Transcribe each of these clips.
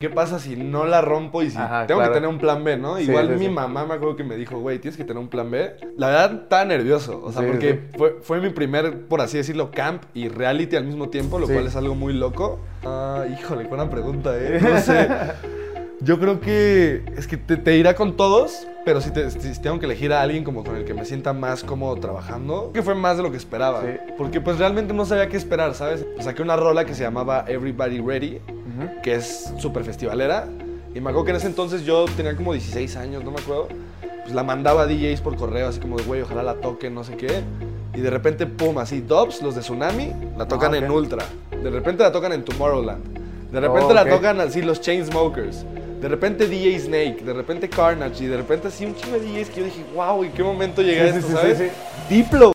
¿Qué pasa si no la rompo y si Ajá, tengo claro. que tener un plan B, no? Sí, Igual sí, mi sí. mamá me acuerdo que me dijo, güey, tienes que tener un plan B. La verdad, estaba nervioso. O sea, porque. Fue, fue mi primer, por así decirlo, camp y reality al mismo tiempo, lo cual es algo muy loco. Ah, híjole, buena pregunta, ¿eh? No sé. Yo creo que es que te, te irá con todos, pero si, te- si tengo que elegir a alguien como con el que me sienta más cómodo trabajando, que fue más de lo que esperaba. Sí. Porque pues realmente no sabía qué esperar, ¿sabes? Saqué una rola que se llamaba Everybody Ready, Ujú. que es súper festivalera. Y me acuerdo que en ese entonces yo tenía como 16 años, no me acuerdo. Pues la mandaba a DJs por correo, así como de, güey, ojalá la toquen, no sé qué. Y de repente, pum, así, Dubs, los de Tsunami, la tocan Ah, en Ultra. De repente la tocan en Tomorrowland. De repente Oh, la tocan así los Chainsmokers. De repente DJ Snake, de repente Carnage. Y de repente así un chingo de DJs que yo dije, wow, ¿en qué momento llegué a esto, sí, sabes? sí. Diplo.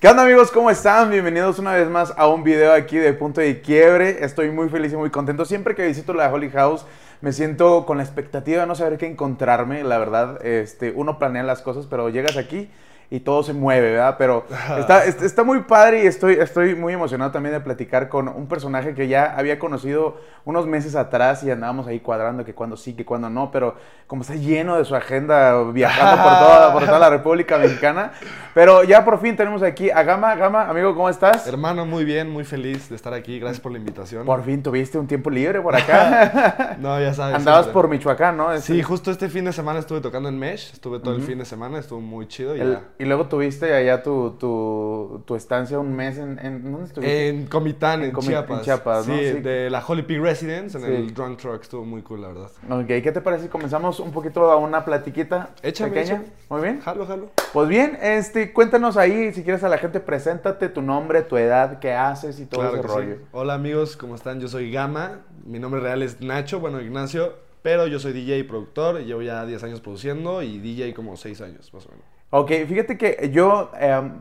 ¿Qué onda amigos? ¿Cómo están? Bienvenidos una vez más a un video aquí de Punto de Quiebre. Estoy muy feliz y muy contento. Siempre que visito la Holy House me siento con la expectativa de no saber qué encontrarme. La verdad, este, uno planea las cosas, pero llegas aquí y todo se mueve, ¿verdad? Pero está, está, muy padre y estoy, estoy muy emocionado también de platicar con un personaje que ya había conocido unos meses atrás y andábamos ahí cuadrando que cuando sí, que cuando no, pero como está lleno de su agenda viajando por toda, por toda la República Mexicana. Pero ya por fin tenemos aquí a Gama. Gama, amigo, ¿cómo estás? Hermano, muy bien, muy feliz de estar aquí. Gracias por la invitación. Por fin tuviste un tiempo libre por acá. No, ya sabes. Andabas siempre. por Michoacán, ¿no? Este- Sí, justo este fin de semana estuve tocando en Mesh. Estuve todo el fin de semana, estuvo muy chido. y El- ya. Y luego tuviste allá tu, tu, tu estancia un mes en... en- ¿Dónde estuviste? En Comitán, en, En Chiapas. en Chiapas, sí, ¿no? Sí. de la Holy Pig Residence, en Sí. el Drunk Truck. Estuvo muy cool, la verdad. Ok, ¿qué te parece si comenzamos un poquito a una platiquita Échame, pequeña? échame. Muy bien. Jalo, jalo. Pues bien, este, cuéntanos ahí, si quieres a la gente, preséntate tu nombre, tu edad, qué haces y todo Claro ese que rollo. sí. Hola amigos, ¿cómo están? Yo soy Gama. Mi nombre real es Nacho, bueno, Ignacio. Pero yo soy DJ y productor. y Llevo ya 10 años produciendo y DJ como 6 años, más o menos. Ok, fíjate que yo em,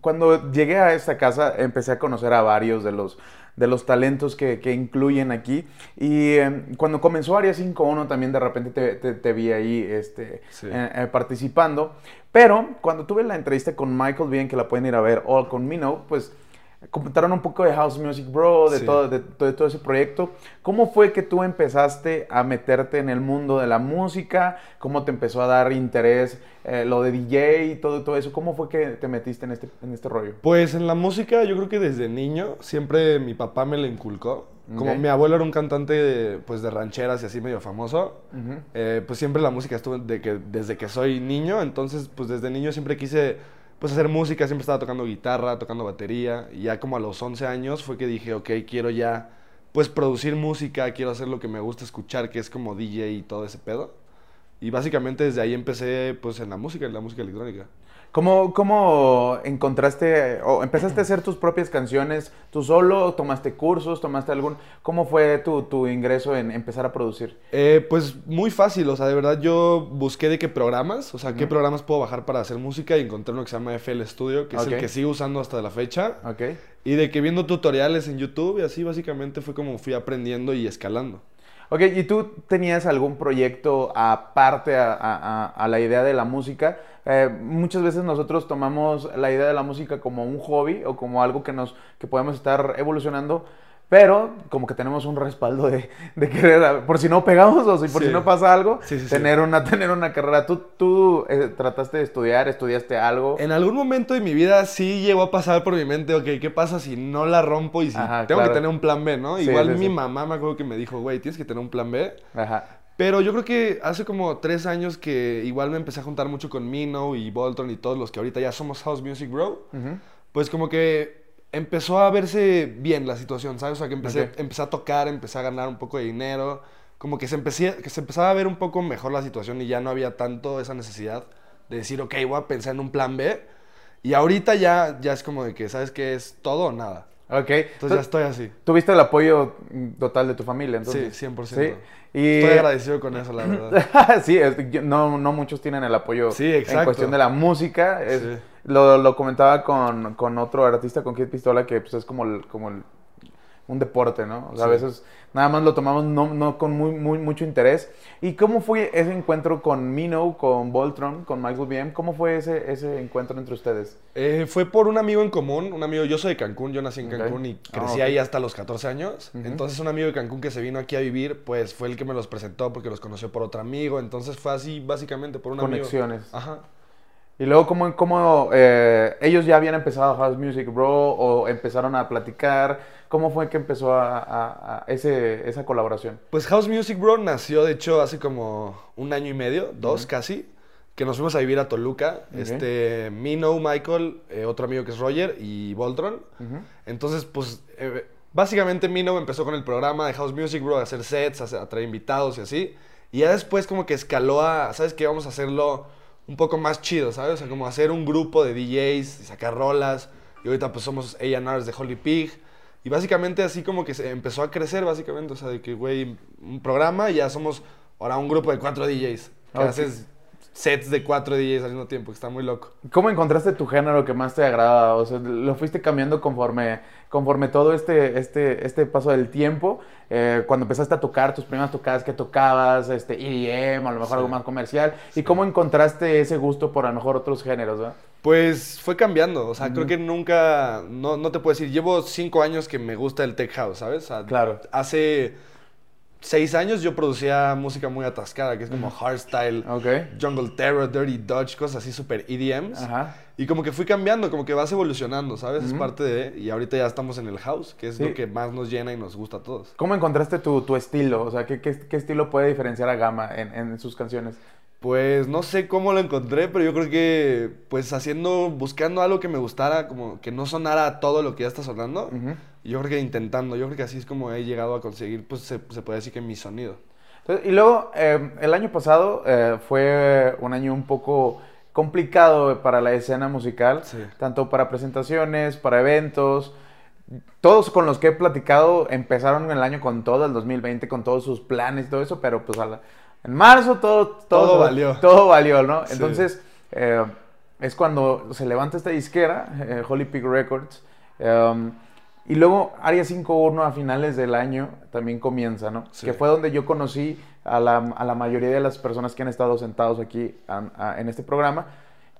cuando llegué a esta casa empecé a conocer a varios de los, de los talentos que, que incluyen aquí y em, cuando comenzó Área 5.1 también de repente te, te- te vi ahí este, Sí. eh, eh, participando, pero cuando tuve la entrevista con Michael Bien, que la pueden ir a ver, o con Mino, pues comentaron un poco de House Music Bro, de, Sí. todo, de, de todo ese proyecto. ¿Cómo fue que tú empezaste a meterte en el mundo de la música? ¿Cómo te empezó a dar interés eh, lo de DJ y todo, todo eso? ¿Cómo fue que te metiste en este, en este rollo? Pues en la música, yo creo que desde niño, siempre mi papá me la inculcó. Como mi abuelo era un cantante de, pues, de rancheras y así medio famoso, eh, pues siempre la música estuvo de que, desde que soy niño. Entonces, pues desde niño siempre quise pues, hacer música, siempre estaba tocando guitarra, tocando batería. Y ya como a los 11 años fue que dije, ok, quiero ya pues producir música, quiero hacer lo que me gusta escuchar, que es como DJ y todo ese pedo. Y básicamente desde ahí empecé pues en la música, en la música electrónica. ¿Cómo, ¿Cómo encontraste o empezaste a hacer tus propias canciones tú solo? ¿Tomaste cursos? ¿Tomaste algún...? ¿Cómo fue tu, tu ingreso en empezar a producir? Eh, pues muy fácil, o sea, de verdad yo busqué de qué programas, o sea, qué programas puedo bajar para hacer música y encontré uno que se llama FL Studio, que es el que sigo usando hasta la fecha. ¿Ok? Y de que viendo tutoriales en YouTube y así básicamente fue como fui aprendiendo y escalando. Ok, ¿y tú tenías algún proyecto aparte a, a- a- a la idea de la música? Eh, muchas veces nosotros tomamos la idea de la música como un hobby o como algo que, nos, que podemos estar evolucionando, pero como que tenemos un respaldo de, de querer, por si no pegamos o si por Sí. si no pasa algo, Sí, sí, tener, Una, tener una carrera. ¿Tú, tú eh, trataste de estudiar, estudiaste algo? En algún momento de mi vida sí llegó a pasar por mi mente, ok, ¿qué pasa si no la rompo y si Ajá, tengo claro. que tener un plan B, ¿no? Igual mi mamá me acuerdo que me dijo, güey, tienes que tener un plan B. Ajá. Pero yo creo que hace como tres años que igual me empecé a juntar mucho con Mino y Voltron y todos los que ahorita ya somos House Music Bro. Pues como que empezó a verse bien la situación, ¿sabes? O sea, que empecé, Ok. empecé a tocar, empecé a ganar un poco de dinero. Como que se, empecé, que se empezaba a ver un poco mejor la situación y ya no había tanto esa necesidad de decir, ok, voy a pensar en un plan B. Y ahorita ya, ya es como de que, ¿sabes qué? Es todo o nada. Ok. Entonces ya estoy así. Tuviste el apoyo total de tu familia, entonces. Sí, 100%. Sí. Y... Estoy agradecido con eso, la verdad. sí, es- no, no muchos tienen el apoyo Sí, en exacto. cuestión de la música. Es- Sí. lo, lo comentaba con, con otro artista, con Kid Pistola, que pues, es como el, como el un deporte, ¿no? O sea, a veces nada más lo tomamos no, no con muy, muy, mucho interés. ¿Y cómo fue ese encuentro con Mino, con Voltron, con Michael BM? ¿Cómo fue ese, ese encuentro entre ustedes? Eh, fue por un amigo en común, un amigo, yo soy de Cancún, yo nací en. Cancún y Ah, crecí ok. ahí hasta los 14 años. Entonces un amigo de Cancún que se vino aquí a vivir, pues fue el que me los presentó porque los conoció por otro amigo. Entonces fue así básicamente por un Conexiones. amigo. Ajá. Y luego, ¿cómo, cómo eh, ellos ya habían empezado House Music Bro o empezaron a platicar? ¿Cómo fue que empezó a, a- a ese, esa colaboración? Pues House Music Bro nació de hecho hace como un año y medio, dos casi, que nos fuimos a vivir a Toluca. Ok. Este, Mino, Michael, eh, otro amigo que es Roger y Voltron. Ujú. Entonces, pues, eh, básicamente Mino empezó con el programa de House Music, bro, a hacer sets, a, a traer invitados y así. Y ya después como que escaló a, ¿sabes qué? Vamos a hacerlo un poco más chido, ¿sabes? O sea, como hacer un grupo de DJs y sacar rolas. Y ahorita pues somos A&Rs de Holy Pig. Y básicamente así como que se empezó a crecer, básicamente. O sea, de que, güey, un programa y ya somos ahora un grupo de cuatro DJs. Que haces sets de cuatro DJs al mismo tiempo, que está muy loco. ¿Cómo encontraste tu género que más te agrada? O sea, ¿lo fuiste cambiando conforme, conforme todo este, este, este paso del tiempo? Eh, cuando empezaste a tocar tus primeras tocadas que tocabas, este, EDM, a lo mejor Sí. algo más comercial. ¿Y cómo encontraste ese gusto por a lo mejor otros géneros? ¿verdad? Pues fue cambiando, o sea, creo que nunca, no, no te puedo decir, llevo cinco años que me gusta el tech house, ¿sabes? O sea, Claro. Hace seis años yo producía música muy atascada, que es como hardstyle, Ok. jungle terror, dirty dodge, cosas así súper EDMs. Ajá. Y como que fui cambiando, como que vas evolucionando, ¿sabes? Es parte de, y ahorita ya estamos en el house, que es Sí. lo que más nos llena y nos gusta a todos. ¿Cómo encontraste tu, tu estilo? O sea, ¿qué, qué, qué estilo puede diferenciar a Gama en, en sus canciones? Pues no sé cómo lo encontré, pero yo creo que pues haciendo, buscando algo que me gustara, como que no sonara todo lo que ya está sonando. Yo creo que intentando, yo creo que así es como he llegado a conseguir, pues se, se puede decir que mi sonido. Entonces, y luego, eh, el año pasado eh, fue un año un poco complicado para la escena musical, Sí. tanto para presentaciones, para eventos. Todos con los que he platicado empezaron el año con todo, el 2020, con todos sus planes y todo eso, pero pues a la- en marzo todo, Todo valió. Todo valió, ¿no? Sí. Entonces, eh, es cuando se levanta esta disquera, eh, Holy Pig Records, um, y luego Área 5.1 a finales del año también comienza, ¿no? Sí. Que fue donde yo conocí a la, a la mayoría de las personas que han estado sentados aquí a- a- en este programa.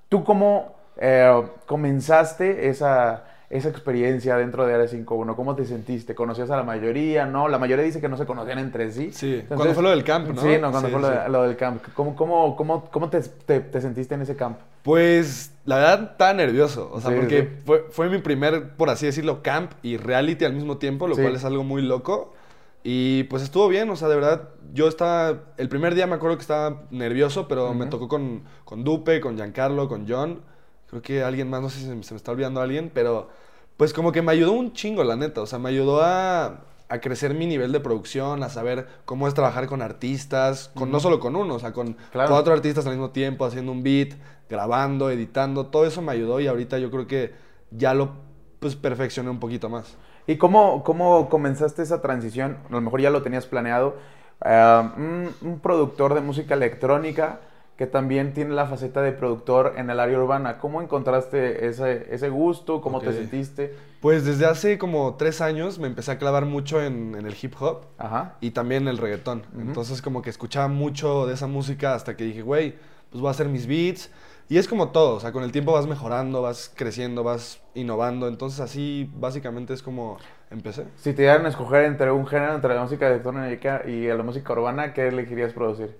¿Tú cómo eh, comenzaste esa, esa experiencia dentro de Área 5.1? ¿Cómo te sentiste? ¿Conocías a la mayoría? ¿No? La mayoría dice que no se conocían entre sí. Sí, Entonces- cuando fue lo del camp, ¿no? Sí, no, cuando Sí, fue lo, sí. lo del camp. ¿Cómo, cómo, cómo, cómo te, te- te sentiste en ese camp? Pues la verdad estaba nervioso, o sea, Sí, porque. Fue, fue mi primer, por así decirlo, camp y reality al mismo tiempo, lo cual es algo muy loco. Y pues estuvo bien, o sea, de verdad, yo estaba, el primer día me acuerdo que estaba nervioso, pero me Ujú. tocó con, con Dupe, con Giancarlo, con John, creo que alguien más, no sé si se, me- está olvidando alguien, pero pues como que me ayudó un chingo, la neta, o sea, me ayudó a, a crecer mi nivel de producción, a saber cómo es trabajar con artistas, con, no solo con uno, o sea, con Claro. cuatro artistas al mismo tiempo, haciendo un beat, grabando, editando, todo eso me ayudó y ahorita yo creo que ya lo pues perfeccioné un poquito más. ¿Y cómo, cómo comenzaste esa transición? A lo mejor ya lo tenías planeado. Un, un productor de música electrónica que también tiene la faceta de productor en el área urbana. ¿Cómo encontraste ese, ese gusto? ¿Cómo te Ok. sentiste? Pues desde hace como tres años me empecé a clavar mucho en, en el hip hop Ajá. y también en el reggaetón. Ujú. Entonces como que escuchaba mucho de esa música hasta que dije, güey, pues voy a hacer mis beats. Y es como todo, o sea, con el tiempo vas mejorando, vas creciendo, vas innovando. Entonces así básicamente es como empecé. Si te dieran a escoger entre un género, entre la música electrónica y la música urbana, ¿qué elegirías producir?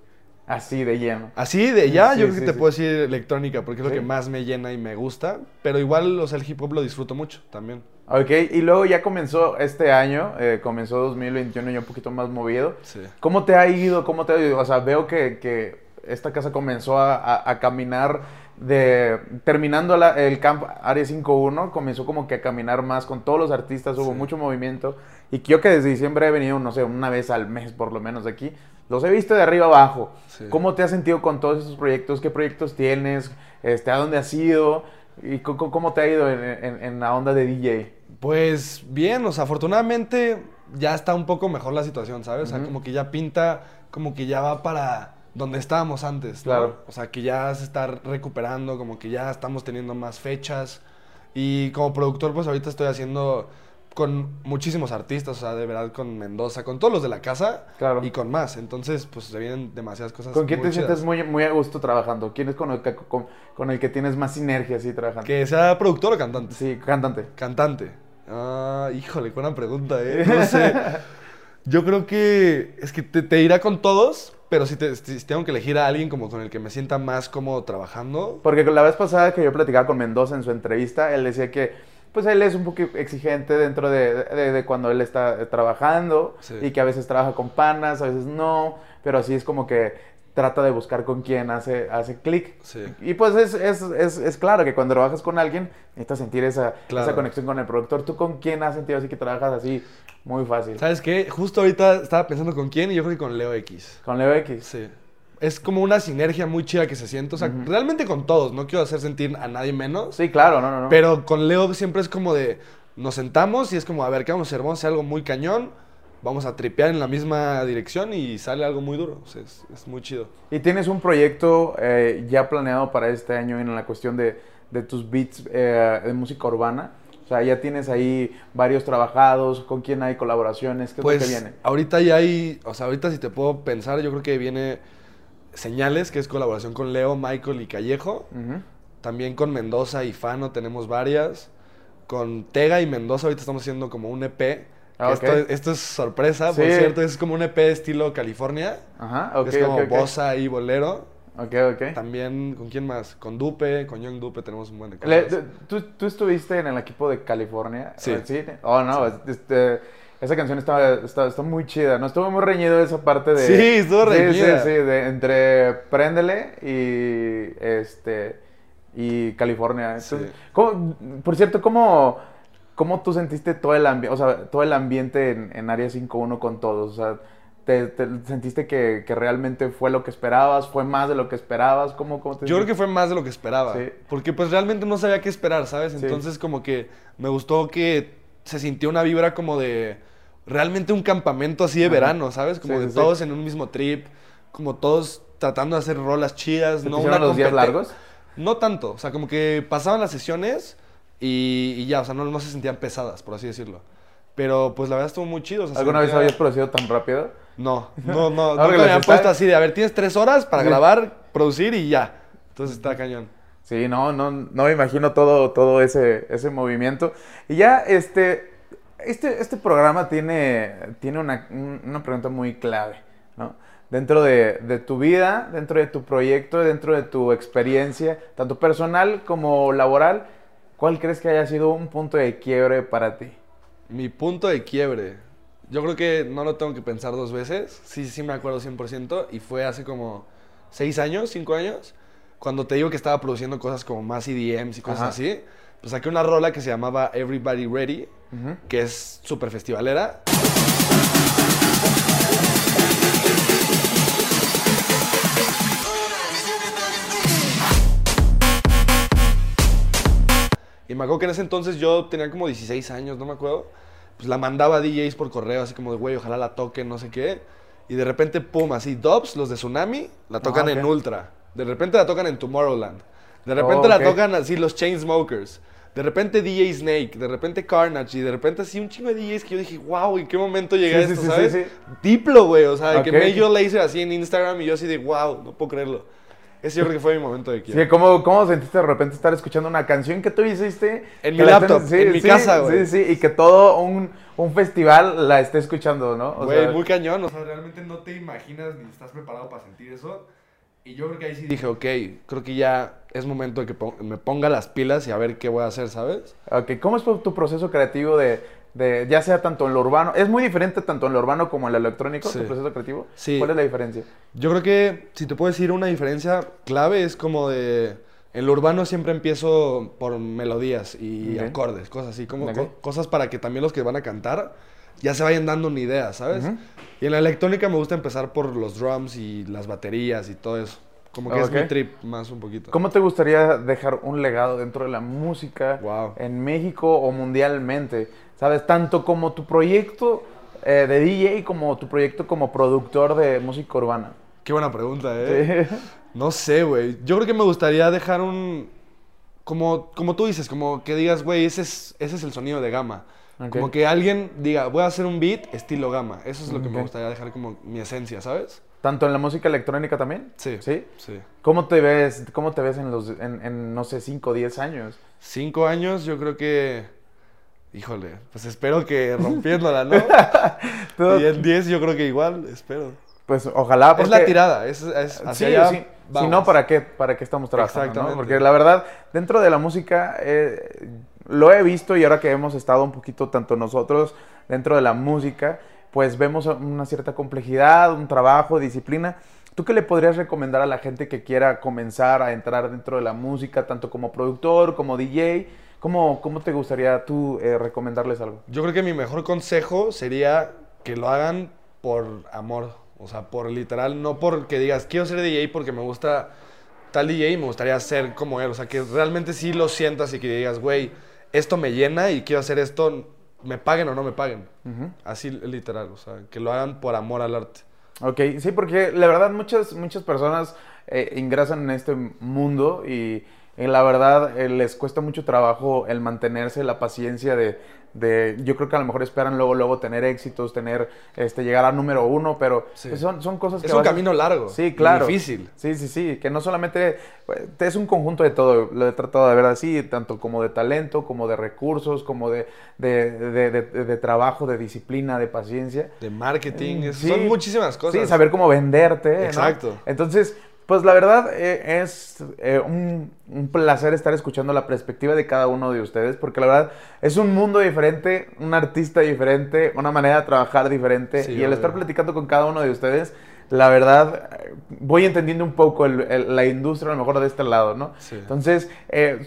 Así de lleno. Así de ya, Sí, yo creo sí, que te sí. puedo decir electrónica, porque es lo que más me llena y me gusta. Pero igual, o sea, el hip hop lo disfruto mucho también. Ok, y luego ya comenzó este año, eh, comenzó 2021 ya un poquito más movido. Sí. ¿Cómo te ha ido? ¿Cómo te ha ido? O sea, veo que, que esta casa comenzó a, a- a caminar de... Terminando la- el camp Área 5.1, comenzó como que a caminar más con todos los artistas, hubo Sí. mucho movimiento. Y yo que desde diciembre he venido, no sé, una vez al mes por lo menos aquí, los he visto de arriba abajo. Sí. ¿Cómo te has sentido con todos esos proyectos? ¿Qué proyectos tienes? Este, ¿A dónde has ido? ¿Y cómo te ha ido en, en- en la onda de DJ? Pues bien, o sea, afortunadamente ya está un poco mejor la situación, ¿sabes? O sea, como que ya pinta, como que ya va para donde estábamos antes, ¿no? Claro. O sea, que ya se está recuperando, como que ya estamos teniendo más fechas. Y como productor, pues ahorita estoy haciendo con muchísimos artistas, o sea, de verdad con Mendoza, con todos los de la casa Claro. y con más. Entonces, pues se vienen demasiadas cosas. ¿Con quién muy te sientes muy, muy a gusto trabajando? ¿Quién es con el que, con, con el que tienes más sinergia así trabajando? Que sea productor o cantante. Sí, cantante. Cantante. Ah, híjole, buena pregunta, ¿eh? No sé. Yo creo que es que te, te irá con todos, pero si, te, si tengo que elegir a alguien como con el que me sienta más cómodo trabajando, Porque la vez pasada que yo platicaba con Mendoza en su entrevista, él decía que pues él es un poco exigente dentro de, de- de cuando él está trabajando Sí. y que a veces trabaja con panas, a veces no, pero así es como que trata de buscar con quién hace, hace clic. Sí. Y pues es, es, es, es claro que cuando trabajas con alguien necesitas sentir esa, Claro. esa conexión con el productor. ¿Tú con quién has sentido así que trabajas así muy fácil? ¿sabes qué? Justo ahorita estaba pensando con quién y yo creo que con Leo X. Con Leo X. Sí. Es como una sinergia muy chida que se siente. O sea, realmente con todos. No quiero hacer sentir a nadie menos. Sí, claro, no, no, no. Pero con Leo siempre es como de. Nos sentamos y es como, a ver, ¿qué vamos a hacer? Vamos a hacer algo muy cañón. Vamos a tripear en la misma dirección y sale algo muy duro. O sea, es, es muy chido. ¿Y tienes un proyecto eh, ya planeado para este año en la cuestión de, de tus beats eh, de música urbana? O sea, ya tienes ahí varios trabajados, ¿con quién hay colaboraciones? ¿Qué es Pues lo que viene? ahorita ya hay, o sea, ahorita si te puedo pensar, yo creo que viene Señales, que es colaboración con Leo, Michael y Callejo. También con Mendoza y Fano tenemos varias. Con Tega y Mendoza ahorita estamos haciendo como un EP. Ah, esto, es- esto es sorpresa, por Sí. cierto, es como un EP estilo California. Ajá, ok, es como ok, ok. bossa y bolero. Ok, ok. También, ¿con quién más? Con Dupe, con Young Dupe tenemos un buen de Le-. ¿tú, tú estuviste en el equipo de California? Sí. ¿Sí? Oh, no, este, esa canción está, está, está muy chida, ¿no? Estuvo muy reñido esa parte de... Sí, estuvo reñida. Sí, sí, de, entre Préndele y, este, y California. Entonces, Sí. ¿cómo- por cierto, ¿cómo, ¿cómo tú sentiste todo el, ambi- o sea, todo el ambiente en, en Área 5.1 con todos? O sea, ¿te, te sentiste que, que realmente fue lo que esperabas? ¿Fue más de lo que esperabas? ¿Cómo, cómo te Yo creo que fue más de lo que esperaba. Sí. Porque pues realmente no sabía qué esperar, ¿sabes? Sí. Entonces como que me gustó que se sintió una vibra como de realmente un campamento así de Ajá. verano, ¿sabes? Como Sí, de todos en un mismo trip, como todos tratando de hacer rolas chidas, ¿Se no hicieron los días largos? No tanto, o sea, como que pasaban las sesiones y, y ya, o sea, no, no se sentían pesadas, por así decirlo. Pero pues la verdad estuvo muy chido. o sea, ¿Alguna vez habías producido tan rápido? No, no, no. Que me habían puesto así de, a ver, tienes tres horas para Sí. grabar, producir y ya. Entonces está cañón. Sí, no, no, no me imagino todo, todo ese, ese movimiento. Y ya, este, este, este programa tiene, tiene una, un- una pregunta muy clave, ¿no? Dentro de, de tu vida, dentro de tu proyecto, dentro de tu experiencia, tanto personal como laboral, ¿cuál crees que haya sido un punto de quiebre para ti? Mi punto de quiebre. Yo creo que no lo tengo que pensar dos veces. Sí, sí me acuerdo 100%. Y fue hace como seis años, cinco años. Cuando te digo que estaba produciendo cosas como más EDMs y cosas Ajá. así. Pues saqué una rola que se llamaba Everybody Ready. Ujú. Que es súper festivalera. Me acuerdo que en ese entonces yo tenía como 16 años, no me acuerdo. Pues la mandaba a DJs por correo, así como de, güey, ojalá la toquen, no sé qué. Y de repente, pum, así, Dubs, los de Tsunami, la tocan Ah, en Ultra. De repente la tocan en Tomorrowland. De repente Oh, la ok. tocan así los Chainsmokers. De repente DJ Snake, de repente Carnage y de repente así un chingo de DJs que yo dije, wow, ¿en qué momento llegué Sí, a esto, sí, sabes? sí. Diplo, güey, o sea, que Ok. Major Lazer así en Instagram y yo así de, wow, no puedo creerlo. Ese yo creo que fue mi momento de quiebre. Sí, ¿cómo, ¿cómo sentiste de repente estar escuchando una canción que tú hiciste? En mi la laptop, en mi casa, güey. Sí, sí, y que todo un, un festival la esté escuchando, ¿no? Güey, sea, muy cañón. O sea, realmente no te imaginas ni estás preparado para sentir eso. Y yo creo que ahí sí dije, ok, creo que ya es momento de que me ponga las pilas y a ver qué voy a hacer, ¿sabes? Ok, ¿cómo es tu proceso creativo de, de, ya sea tanto en lo urbano, es muy diferente tanto en lo urbano como en lo electrónico, Sí. tu proceso creativo? Sí. ¿Cuál es la diferencia? Yo creo que si te puedo decir una diferencia clave es como de... En lo urbano siempre empiezo por melodías y acordes, cosas así, como co- cosas para que también los que van a cantar ya se vayan dando una idea, ¿sabes? Ujú. Y en la electrónica me gusta empezar por los drums y las baterías y todo eso. Como que es mi trip más un poquito. ¿Cómo te gustaría dejar un legado dentro de la música Wow. en México o mundialmente? ¿Sabes? Tanto como tu proyecto eh, de DJ como tu proyecto como productor de música urbana. Qué buena pregunta, ¿eh? No sé, güey. Yo creo que me gustaría dejar un... Como, como tú dices, como que digas, güey, ese es, ese es el sonido de gama. Como que alguien diga, voy a hacer un beat estilo gama. Eso es lo que me gustaría dejar como mi esencia, ¿sabes? ¿Tanto en la música electrónica también? Sí. ¿Sí? Sí. ¿Cómo te ves, cómo te ves en, los, en, en, no sé, 5 o 10 años? Cinco años, yo creo que. Híjole, pues espero que rompiéndola, ¿no? Y en 10 yo creo que igual, espero. Pues ojalá. Es la porque- tirada, es, es Sí, hacia allá sí. Si no, ¿para qué, ¿para qué estamos trabajando? no? Exactamente. Porque la verdad, dentro de la música, eh, lo he visto y ahora que hemos estado un poquito, tanto nosotros, dentro de la música, pues vemos una cierta complejidad, un trabajo, disciplina. ¿Tú qué le podrías recomendar a la gente que quiera comenzar a entrar dentro de la música, tanto como productor, como DJ? ¿Cómo, cómo te gustaría tú eh, recomendarles algo? Yo creo que mi mejor consejo sería que lo hagan por amor. O sea, por literal, no porque digas, quiero ser DJ porque me gusta tal DJ y me gustaría ser como él. O sea, que realmente sí lo sientas y que digas, güey, esto me llena y quiero hacer esto, me paguen o no me paguen. Así literal, o sea, que lo hagan por amor al arte. Ok, sí, porque la verdad muchas, muchas personas eh, ingresan en este mundo y la verdad eh, les cuesta mucho trabajo el mantenerse, la paciencia de, de- yo creo que a lo mejor esperan luego, luego tener éxitos, tener, este, llegar a número uno, pero Sí. pues, son, son cosas que Es un vas camino largo. Sí, y claro. difícil. Sí, sí, sí, que no solamente eh, es un conjunto de todo, lo he tratado de ver así, tanto como de talento, como de recursos, como de, de, de- de- de trabajo, de disciplina, de paciencia. De marketing, Sí. son muchísimas cosas. Sí, saber cómo venderte. ¿no? Exacto. Entonces, pues la verdad eh, es eh, un, un placer estar escuchando la perspectiva de cada uno de ustedes, porque la verdad es un mundo diferente, un artista diferente, una manera de trabajar diferente, Sí, y el estar platicando con cada uno de ustedes, la verdad, voy entendiendo un poco el- el- la industria a lo mejor de este lado, ¿no? Sí. Entonces, eh,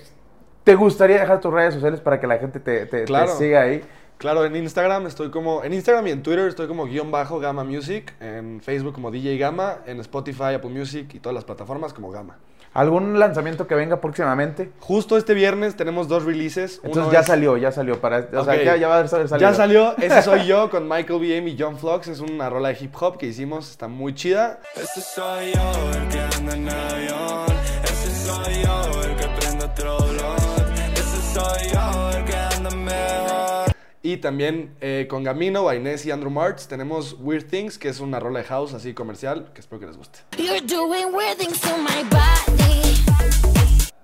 ¿te gustaría dejar tus redes sociales para que la gente te, te- te siga ahí? Claro, en Instagram estoy como. En Instagram y en Twitter estoy como guion bajo Gama Music. En Facebook como DJ Gama. En Spotify, Apple Music y todas las plataformas como Gama. ¿Algún lanzamiento que venga próximamente? Justo este viernes tenemos dos releases. Entonces Uno ya es- salió, ya salió. Para, o sea, ya, ya va a haber salido. Ya salió, ese soy yo con Michael BM y John Flux. Es una rola de hip hop que hicimos, está muy chida. Ese soy yo, el que anda en avión. Ese soy yo, el que prende otro. Ese soy yo, el que. Y también eh, con Gamino, Inés y Andrew Martz tenemos Weird Things, que es una rola de house así comercial, que espero que les guste. You're doing weird things to my body.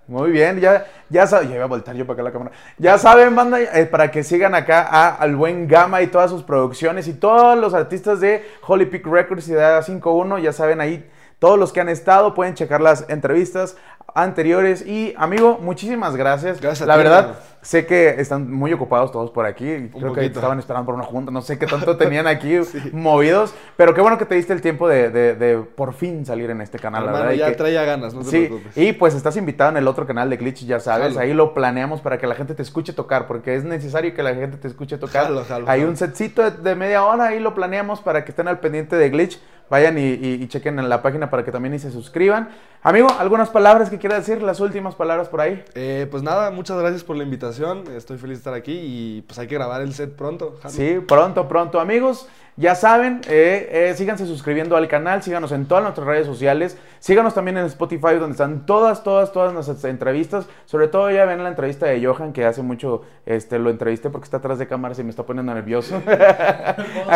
Muy bien, ya, ya saben. Ya iba a voltar yo para acá la cámara. Ya saben, banda, eh, para que sigan acá a, al buen Gama y todas sus producciones y todos los artistas de Holy Peak Records y de A51. Ya saben, ahí todos los que han estado pueden checar las entrevistas anteriores. Y, amigo, muchísimas gracias. Gracias a La ti, verdad, hermano. sé que están muy ocupados todos por aquí. Creo que poquito. estaban esperando por una junta. No sé qué tanto tenían aquí movidos. Pero qué bueno que te diste el tiempo de, de- de por fin salir en este canal. la verdad, y ya que- traía ganas, no te Sí, preocupes. y pues estás invitado en el otro canal de Glitch, ya sabes, Jalo. ahí lo planeamos para que la gente te escuche tocar, porque es necesario que la gente te escuche tocar. Jalo, jalo, Hay un setcito de, de media hora, ahí lo planeamos para que estén al pendiente de Glitch, vayan y, y- y chequen en la página para que también y se suscriban. Amigo, ¿algunas palabras que quieras decir? Las últimas palabras por ahí. Eh, pues nada, muchas gracias por la invitación. Estoy feliz de estar aquí y pues hay que grabar el set pronto. Jalo. Sí, pronto, pronto, amigos. Ya saben, eh, eh, síganse suscribiendo al canal, síganos en todas nuestras redes sociales, síganos también en Spotify donde están todas, todas, todas nuestras entrevistas. Sobre todo ya ven la entrevista de Johan que hace mucho este, lo entrevisté porque está atrás de cámaras y me está poniendo nervioso.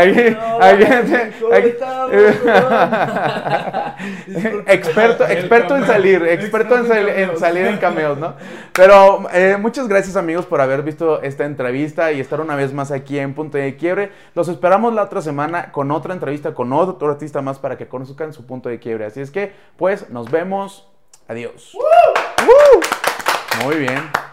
Experto, experto en salir, experto en, sal- en salir en cameos, ¿no? Pero eh, muchas gracias amigos por haber visto esta entrevista y estar una vez más aquí en Punto de Quiebre. Los esperamos la otra semana con otra entrevista con otro artista más para que conozcan su punto de quiebre. Así es que, pues, nos vemos. Adiós. Muy bien.